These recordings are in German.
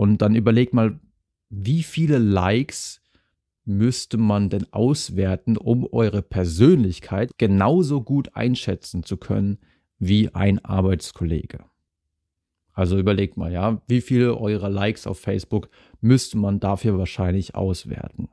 Und dann überlegt mal, wie viele Likes müsste man denn auswerten, um eure Persönlichkeit genauso gut einschätzen zu können wie ein Arbeitskollege. Also überlegt mal, ja, wie viele eurer Likes auf Facebook müsste man dafür wahrscheinlich auswerten.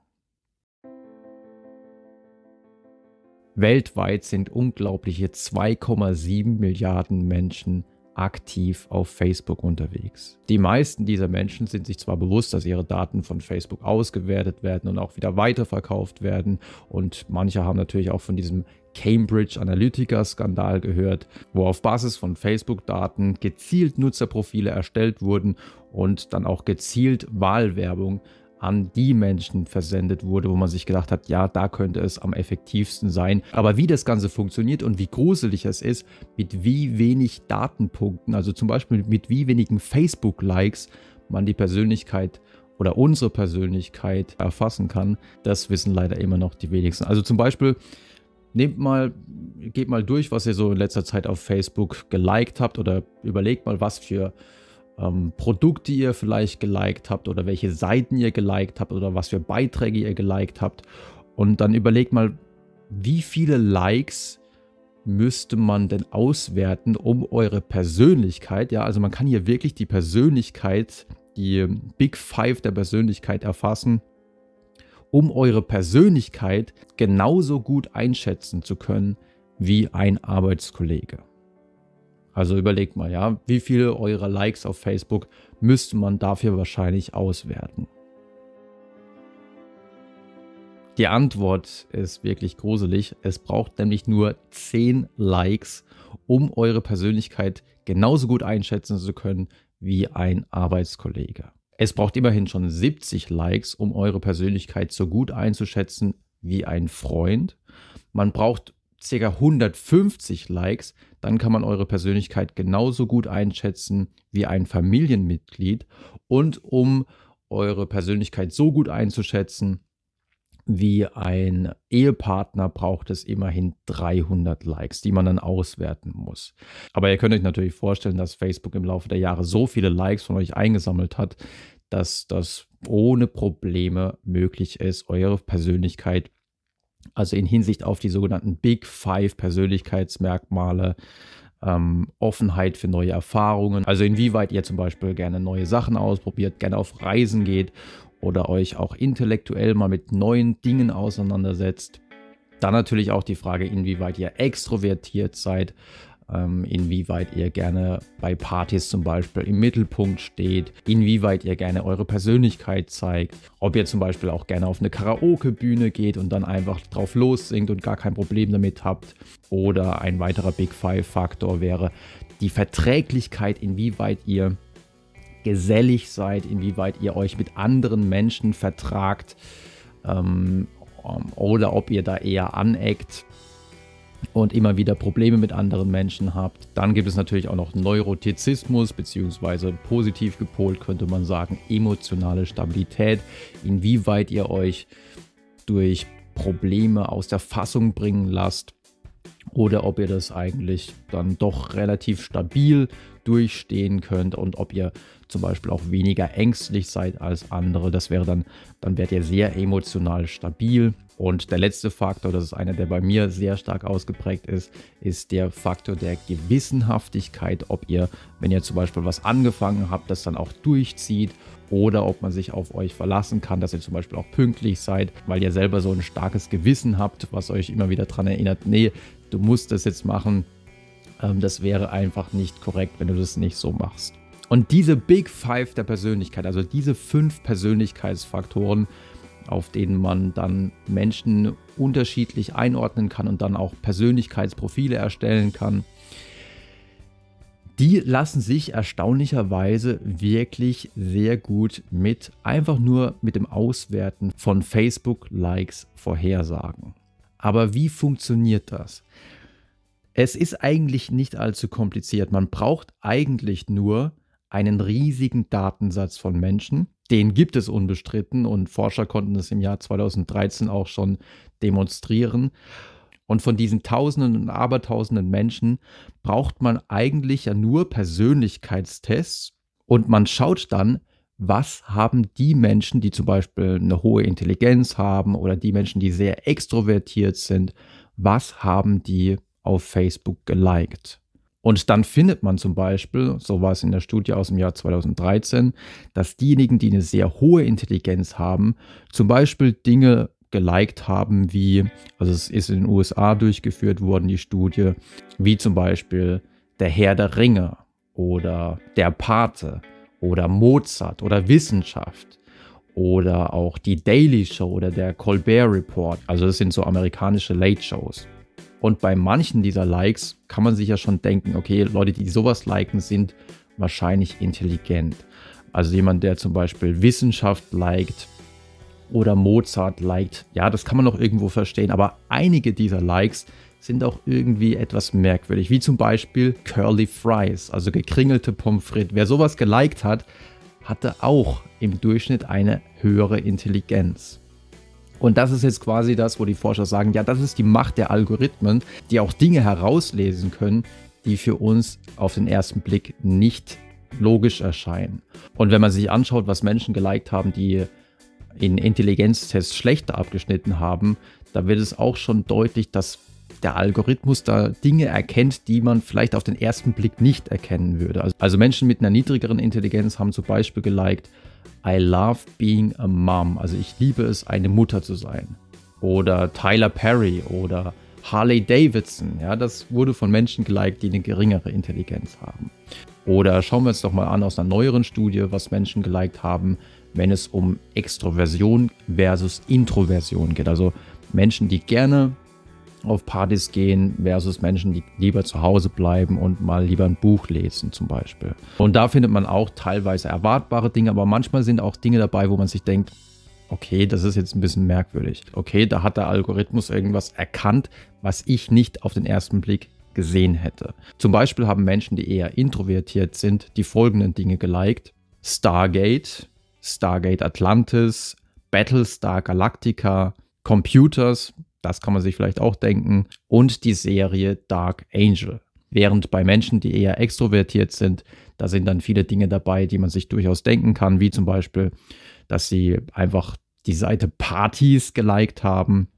Weltweit sind unglaubliche 2,7 Milliarden Menschen aktiv auf Facebook unterwegs. Die meisten dieser Menschen sind sich zwar bewusst, dass ihre Daten von Facebook ausgewertet werden und auch wieder weiterverkauft werden und manche haben natürlich auch von diesem Cambridge Analytica Skandal gehört, wo auf Basis von Facebook-Daten gezielt Nutzerprofile erstellt wurden und dann auch gezielt Wahlwerbung an die Menschen versendet wurde, wo man sich gedacht hat, ja, da könnte es am effektivsten sein. Aber wie das Ganze funktioniert und wie gruselig es ist, mit wie wenig Datenpunkten, also zum Beispiel mit wie wenigen Facebook-Likes man die Persönlichkeit oder unsere Persönlichkeit erfassen kann, das wissen leider immer noch die wenigsten. Also zum Beispiel, nehmt mal, geht mal durch, was ihr so in letzter Zeit auf Facebook geliked habt oder überlegt mal, was für ähm, Produkte ihr vielleicht geliked habt oder welche Seiten ihr geliked habt oder was für Beiträge ihr geliked habt. Und dann überlegt mal, wie viele Likes müsste man denn auswerten, um eure Persönlichkeit, ja, also man kann hier wirklich die Persönlichkeit, die Big Five der Persönlichkeit erfassen, um eure Persönlichkeit genauso gut einschätzen zu können wie ein Arbeitskollege. Also überlegt mal, ja, wie viele eurer Likes auf Facebook müsste man dafür wahrscheinlich auswerten? Die Antwort ist wirklich gruselig. Es braucht nämlich nur 10 Likes, um eure Persönlichkeit genauso gut einschätzen zu können wie ein Arbeitskollege. Es braucht immerhin schon 70 Likes, um eure Persönlichkeit so gut einzuschätzen wie ein Freund. Man braucht ca. 150 Likes, dann kann man eure Persönlichkeit genauso gut einschätzen wie ein Familienmitglied. Und um eure Persönlichkeit so gut einzuschätzen wie ein Ehepartner, braucht es immerhin 300 Likes, die man dann auswerten muss. Aber ihr könnt euch natürlich vorstellen, dass Facebook im Laufe der Jahre so viele Likes von euch eingesammelt hat, dass das ohne Probleme möglich ist, eure Persönlichkeit also in Hinsicht auf die sogenannten Big Five Persönlichkeitsmerkmale, ähm, Offenheit für neue Erfahrungen, also inwieweit ihr zum Beispiel gerne neue Sachen ausprobiert, gerne auf Reisen geht oder euch auch intellektuell mal mit neuen Dingen auseinandersetzt. Dann natürlich auch die Frage, inwieweit ihr extrovertiert seid, inwieweit ihr gerne bei Partys zum Beispiel im Mittelpunkt steht, inwieweit ihr gerne eure Persönlichkeit zeigt, ob ihr zum Beispiel auch gerne auf eine Karaoke-Bühne geht und dann einfach drauf lossingt und gar kein Problem damit habt. Oder ein weiterer Big Five-Faktor wäre die Verträglichkeit, inwieweit ihr gesellig seid, inwieweit ihr euch mit anderen Menschen vertragt ähm, oder ob ihr da eher aneckt und immer wieder Probleme mit anderen Menschen habt. Dann gibt es natürlich auch noch Neurotizismus, beziehungsweise positiv gepolt könnte man sagen, emotionale Stabilität, inwieweit ihr euch durch Probleme aus der Fassung bringen lasst oder ob ihr das eigentlich dann doch relativ stabil durchstehen könnt und ob ihr zum Beispiel auch weniger ängstlich seid als andere. Das wäre dann, dann werdet ihr sehr emotional stabil. Und der letzte Faktor, das ist einer, der bei mir sehr stark ausgeprägt ist, ist der Faktor der Gewissenhaftigkeit, ob ihr, wenn ihr zum Beispiel was angefangen habt, das dann auch durchzieht oder ob man sich auf euch verlassen kann, dass ihr zum Beispiel auch pünktlich seid, weil ihr selber so ein starkes Gewissen habt, was euch immer wieder daran erinnert, nee, du musst das jetzt machen. Ähm, das wäre einfach nicht korrekt, wenn du das nicht so machst. Und diese Big Five der Persönlichkeit, also diese fünf Persönlichkeitsfaktoren, auf denen man dann Menschen unterschiedlich einordnen kann und dann auch Persönlichkeitsprofile erstellen kann, die lassen sich erstaunlicherweise wirklich sehr gut mit einfach nur mit dem Auswerten von Facebook-Likes vorhersagen. Aber wie funktioniert das? Es ist eigentlich nicht allzu kompliziert. Man braucht eigentlich nur einen riesigen Datensatz von Menschen. Den gibt es unbestritten und Forscher konnten es im Jahr 2013 auch schon demonstrieren. Und von diesen Tausenden und Abertausenden Menschen braucht man eigentlich ja nur Persönlichkeitstests und man schaut dann, was haben die Menschen, die zum Beispiel eine hohe Intelligenz haben oder die Menschen, die sehr extrovertiert sind, was haben die auf Facebook geliked? Und dann findet man zum Beispiel, so war es in der Studie aus dem Jahr 2013, dass diejenigen, die eine sehr hohe Intelligenz haben, zum Beispiel Dinge geliked haben, wie, also es ist in den USA durchgeführt worden, die Studie, wie zum Beispiel der Herr der Ringe oder der Pate oder Mozart oder Wissenschaft oder auch die Daily Show oder der Colbert Report. Also das sind so amerikanische Late Shows. Und bei manchen dieser Likes kann man sich ja schon denken, okay, Leute, die sowas liken, sind wahrscheinlich intelligent. Also jemand, der zum Beispiel Wissenschaft liked oder Mozart liked, ja, das kann man noch irgendwo verstehen. Aber einige dieser Likes sind auch irgendwie etwas merkwürdig, wie zum Beispiel Curly Fries, also gekringelte Pommes frites. Wer sowas geliked hat, hatte auch im Durchschnitt eine höhere Intelligenz. Und das ist jetzt quasi das, wo die Forscher sagen, ja, das ist die Macht der Algorithmen, die auch Dinge herauslesen können, die für uns auf den ersten Blick nicht logisch erscheinen. Und wenn man sich anschaut, was Menschen geliked haben, die in Intelligenztests schlechter abgeschnitten haben, da wird es auch schon deutlich, dass der Algorithmus da Dinge erkennt, die man vielleicht auf den ersten Blick nicht erkennen würde. Also, also Menschen mit einer niedrigeren Intelligenz haben zum Beispiel geliked, I love being a mom. Also ich liebe es, eine Mutter zu sein. Oder Tyler Perry oder Harley Davidson. Ja, das wurde von Menschen geliked, die eine geringere Intelligenz haben. Oder schauen wir uns doch mal an aus einer neueren Studie, was Menschen geliked haben, wenn es um Extroversion versus Introversion geht. Also Menschen, die gerne auf Partys gehen versus Menschen, die lieber zu Hause bleiben und mal lieber ein Buch lesen zum Beispiel. Und da findet man auch teilweise erwartbare Dinge, aber manchmal sind auch Dinge dabei, wo man sich denkt, okay, das ist jetzt ein bisschen merkwürdig. Okay, da hat der Algorithmus irgendwas erkannt, was ich nicht auf den ersten Blick gesehen hätte. Zum Beispiel haben Menschen, die eher introvertiert sind, die folgenden Dinge geliked. Stargate, Stargate Atlantis, Battlestar Galactica, Computers, das kann man sich vielleicht auch denken. Und die Serie Dark Angel. Während bei Menschen, die eher extrovertiert sind, da sind dann viele Dinge dabei, die man sich durchaus denken kann, wie zum Beispiel, dass sie einfach die Seite Partys geliked haben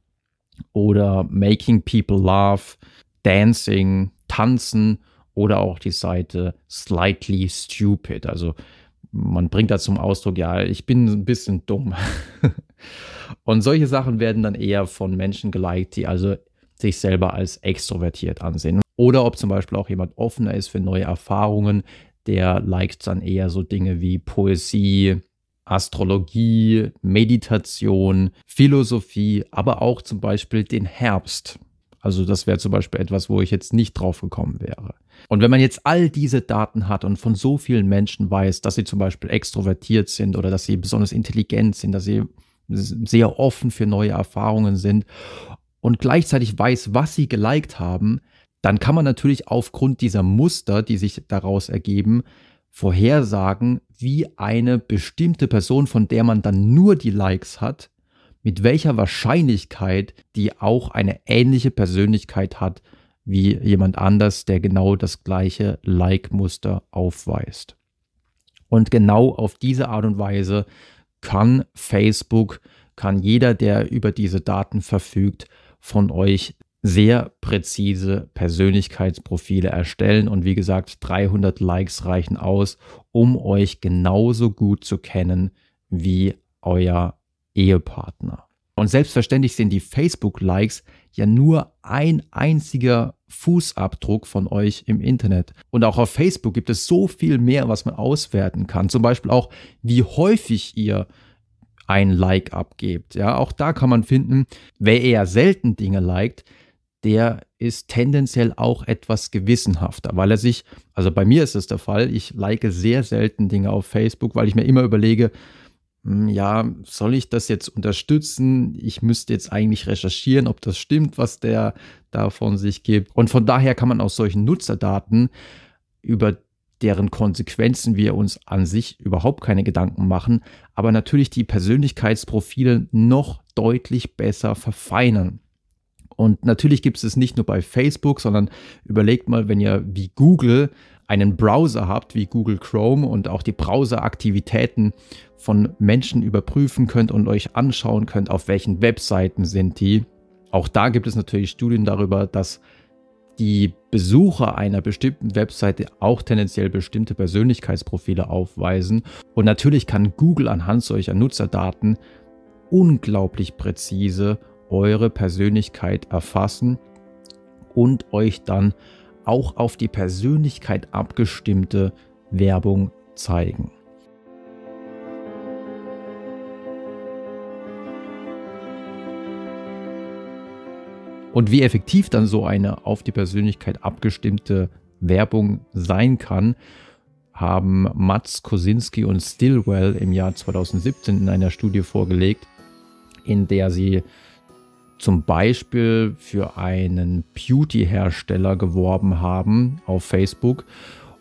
oder Making People Laugh, Dancing, Tanzen oder auch die Seite Slightly Stupid. Also man bringt da zum Ausdruck, ja, ich bin ein bisschen dumm. Und solche Sachen werden dann eher von Menschen geliked, die also sich selber als extrovertiert ansehen. Oder ob zum Beispiel auch jemand offener ist für neue Erfahrungen, der liked dann eher so Dinge wie Poesie, Astrologie, Meditation, Philosophie, aber auch zum Beispiel den Herbst. Also das wäre zum Beispiel etwas, wo ich jetzt nicht drauf gekommen wäre. Und wenn man jetzt all diese Daten hat und von so vielen Menschen weiß, dass sie zum Beispiel extrovertiert sind oder dass sie besonders intelligent sind, dass sie sehr offen für neue Erfahrungen sind und gleichzeitig weiß, was sie geliked haben, dann kann man natürlich aufgrund dieser Muster, die sich daraus ergeben, vorhersagen, wie eine bestimmte Person, von der man dann nur die Likes hat, mit welcher Wahrscheinlichkeit die auch eine ähnliche Persönlichkeit hat wie jemand anders, der genau das gleiche Like-Muster aufweist. Und genau auf diese Art und Weise kann Facebook, kann jeder, der über diese Daten verfügt, von euch sehr präzise Persönlichkeitsprofile erstellen. Und wie gesagt, 300 Likes reichen aus, um euch genauso gut zu kennen wie euer Ehepartner. Und selbstverständlich sind die Facebook-Likes ja nur ein einziger Fußabdruck von euch im Internet. Und auch auf Facebook gibt es so viel mehr, was man auswerten kann. Zum Beispiel auch, wie häufig ihr ein Like abgebt. Ja, auch da kann man finden, wer eher selten Dinge liked, der ist tendenziell auch etwas gewissenhafter, weil er sich, also bei mir ist es der Fall, ich like sehr selten Dinge auf Facebook, weil ich mir immer überlege, ja, soll ich das jetzt unterstützen? Ich müsste jetzt eigentlich recherchieren, ob das stimmt, was der da von sich gibt. Und von daher kann man aus solchen Nutzerdaten, über deren Konsequenzen wir uns an sich überhaupt keine Gedanken machen, aber natürlich die Persönlichkeitsprofile noch deutlich besser verfeinern. Und natürlich gibt es es nicht nur bei Facebook, sondern überlegt mal, wenn ihr wie Google einen Browser habt wie Google Chrome und auch die Browseraktivitäten von Menschen überprüfen könnt und euch anschauen könnt, auf welchen Webseiten sind die. Auch da gibt es natürlich Studien darüber, dass die Besucher einer bestimmten Webseite auch tendenziell bestimmte Persönlichkeitsprofile aufweisen. Und natürlich kann Google anhand solcher Nutzerdaten unglaublich präzise eure Persönlichkeit erfassen und euch dann auch auf die Persönlichkeit abgestimmte Werbung zeigen. Und wie effektiv dann so eine auf die Persönlichkeit abgestimmte Werbung sein kann, haben Mats Kosinski und Stillwell im Jahr 2017 in einer Studie vorgelegt, in der sie zum Beispiel für einen Beauty-Hersteller geworben haben auf Facebook.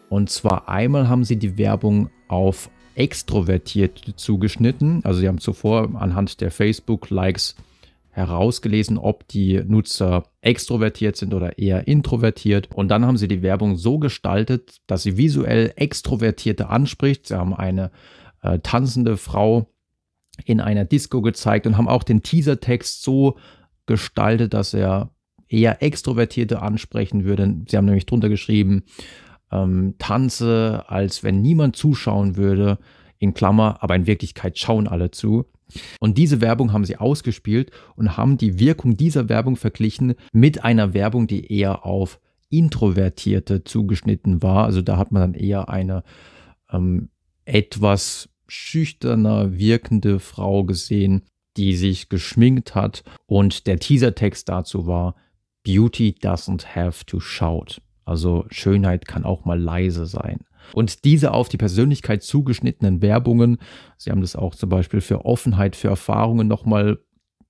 Und zwar einmal haben sie die Werbung auf extrovertiert zugeschnitten. Also sie haben zuvor anhand der Facebook-Likes herausgelesen, ob die Nutzer extrovertiert sind oder eher introvertiert. Und dann haben sie die Werbung so gestaltet, dass sie visuell Extrovertierte anspricht. Sie haben eine äh, tanzende Frau in einer Disco gezeigt und haben auch den Teasertext so gestaltet, dass er eher Extrovertierte ansprechen würde. Sie haben nämlich drunter geschrieben, ähm, tanze, als wenn niemand zuschauen würde, in Klammer, aber in Wirklichkeit schauen alle zu. Und diese Werbung haben sie ausgespielt und haben die Wirkung dieser Werbung verglichen mit einer Werbung, die eher auf Introvertierte zugeschnitten war. Also da hat man dann eher eine ähm, etwas schüchterner wirkende Frau gesehen, die sich geschminkt hat. Und der Teasertext dazu war, Beauty doesn't have to shout. Also Schönheit kann auch mal leise sein. Und diese auf die Persönlichkeit zugeschnittenen Werbungen, Sie haben das auch zum Beispiel für Offenheit, für Erfahrungen nochmal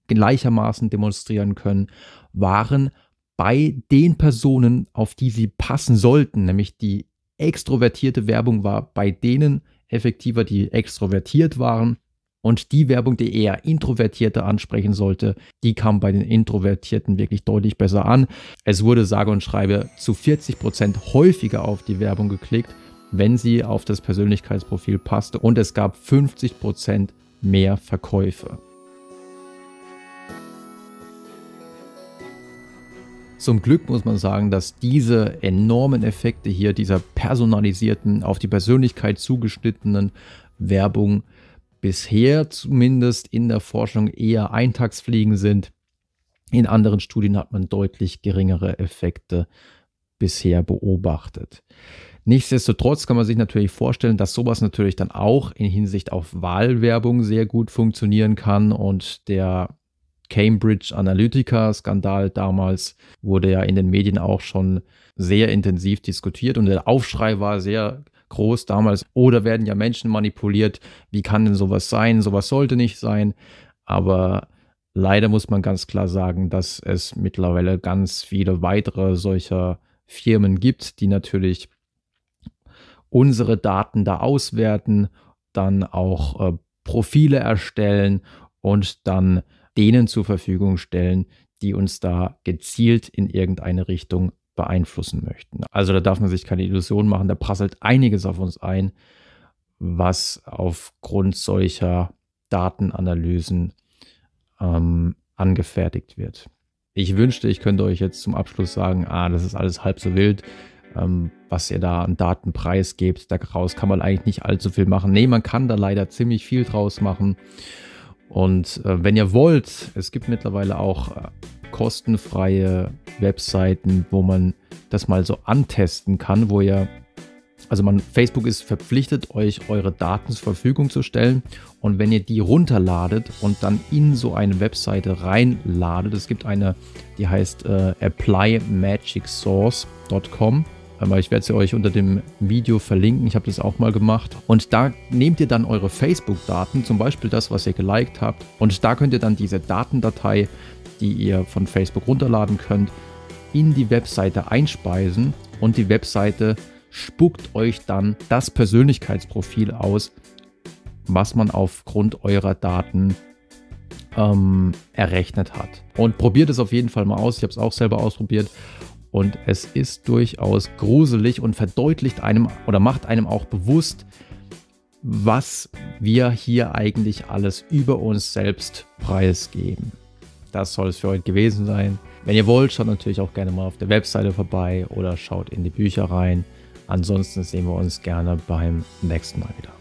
gleichermaßen demonstrieren können, waren bei den Personen, auf die sie passen sollten, nämlich die extrovertierte Werbung war bei denen effektiver, die extrovertiert waren und die Werbung, die eher Introvertierte ansprechen sollte, die kam bei den Introvertierten wirklich deutlich besser an. Es wurde sage und schreibe zu 40 Prozent häufiger auf die Werbung geklickt, wenn sie auf das Persönlichkeitsprofil passte und es gab 50 Prozent mehr Verkäufe. Zum Glück muss man sagen, dass diese enormen Effekte hier dieser personalisierten, auf die Persönlichkeit zugeschnittenen Werbung bisher zumindest in der Forschung eher Eintagsfliegen sind. In anderen Studien hat man deutlich geringere Effekte bisher beobachtet. Nichtsdestotrotz kann man sich natürlich vorstellen, dass sowas natürlich dann auch in Hinsicht auf Wahlwerbung sehr gut funktionieren kann und der Cambridge Analytica-Skandal damals wurde ja in den Medien auch schon sehr intensiv diskutiert und der Aufschrei war sehr groß damals. Oder werden ja Menschen manipuliert? Wie kann denn sowas sein? Sowas sollte nicht sein. Aber leider muss man ganz klar sagen, dass es mittlerweile ganz viele weitere solcher Firmen gibt, die natürlich unsere Daten da auswerten, dann auch äh, Profile erstellen und dann denen zur Verfügung stellen, die uns da gezielt in irgendeine Richtung beeinflussen möchten. Also da darf man sich keine Illusion machen, da prasselt einiges auf uns ein, was aufgrund solcher Datenanalysen ähm, angefertigt wird. Ich wünschte, ich könnte euch jetzt zum Abschluss sagen, ah, das ist alles halb so wild, ähm, was ihr da an Datenpreis gebt. Daraus kann man eigentlich nicht allzu viel machen. Nee, man kann da leider ziemlich viel draus machen. Und äh, wenn ihr wollt, es gibt mittlerweile auch äh, kostenfreie Webseiten, wo man das mal so antesten kann, wo ihr, also man, Facebook ist verpflichtet, euch eure Daten zur Verfügung zu stellen. Und wenn ihr die runterladet und dann in so eine Webseite reinladet, es gibt eine, die heißt äh, applyMagicSource.com ich werde sie euch unter dem Video verlinken. Ich habe das auch mal gemacht. Und da nehmt ihr dann eure Facebook-Daten, zum Beispiel das, was ihr geliked habt. Und da könnt ihr dann diese Datendatei, die ihr von Facebook runterladen könnt, in die Webseite einspeisen. Und die Webseite spuckt euch dann das Persönlichkeitsprofil aus, was man aufgrund eurer Daten ähm, errechnet hat. Und probiert es auf jeden Fall mal aus. Ich habe es auch selber ausprobiert. und es ist durchaus gruselig und verdeutlicht einem oder macht einem auch bewusst, was wir hier eigentlich alles über uns selbst preisgeben. Das soll es für heute gewesen sein. Wenn ihr wollt, schaut natürlich auch gerne mal auf der Webseite vorbei oder schaut in die Bücher rein. Ansonsten sehen wir uns gerne beim nächsten Mal wieder.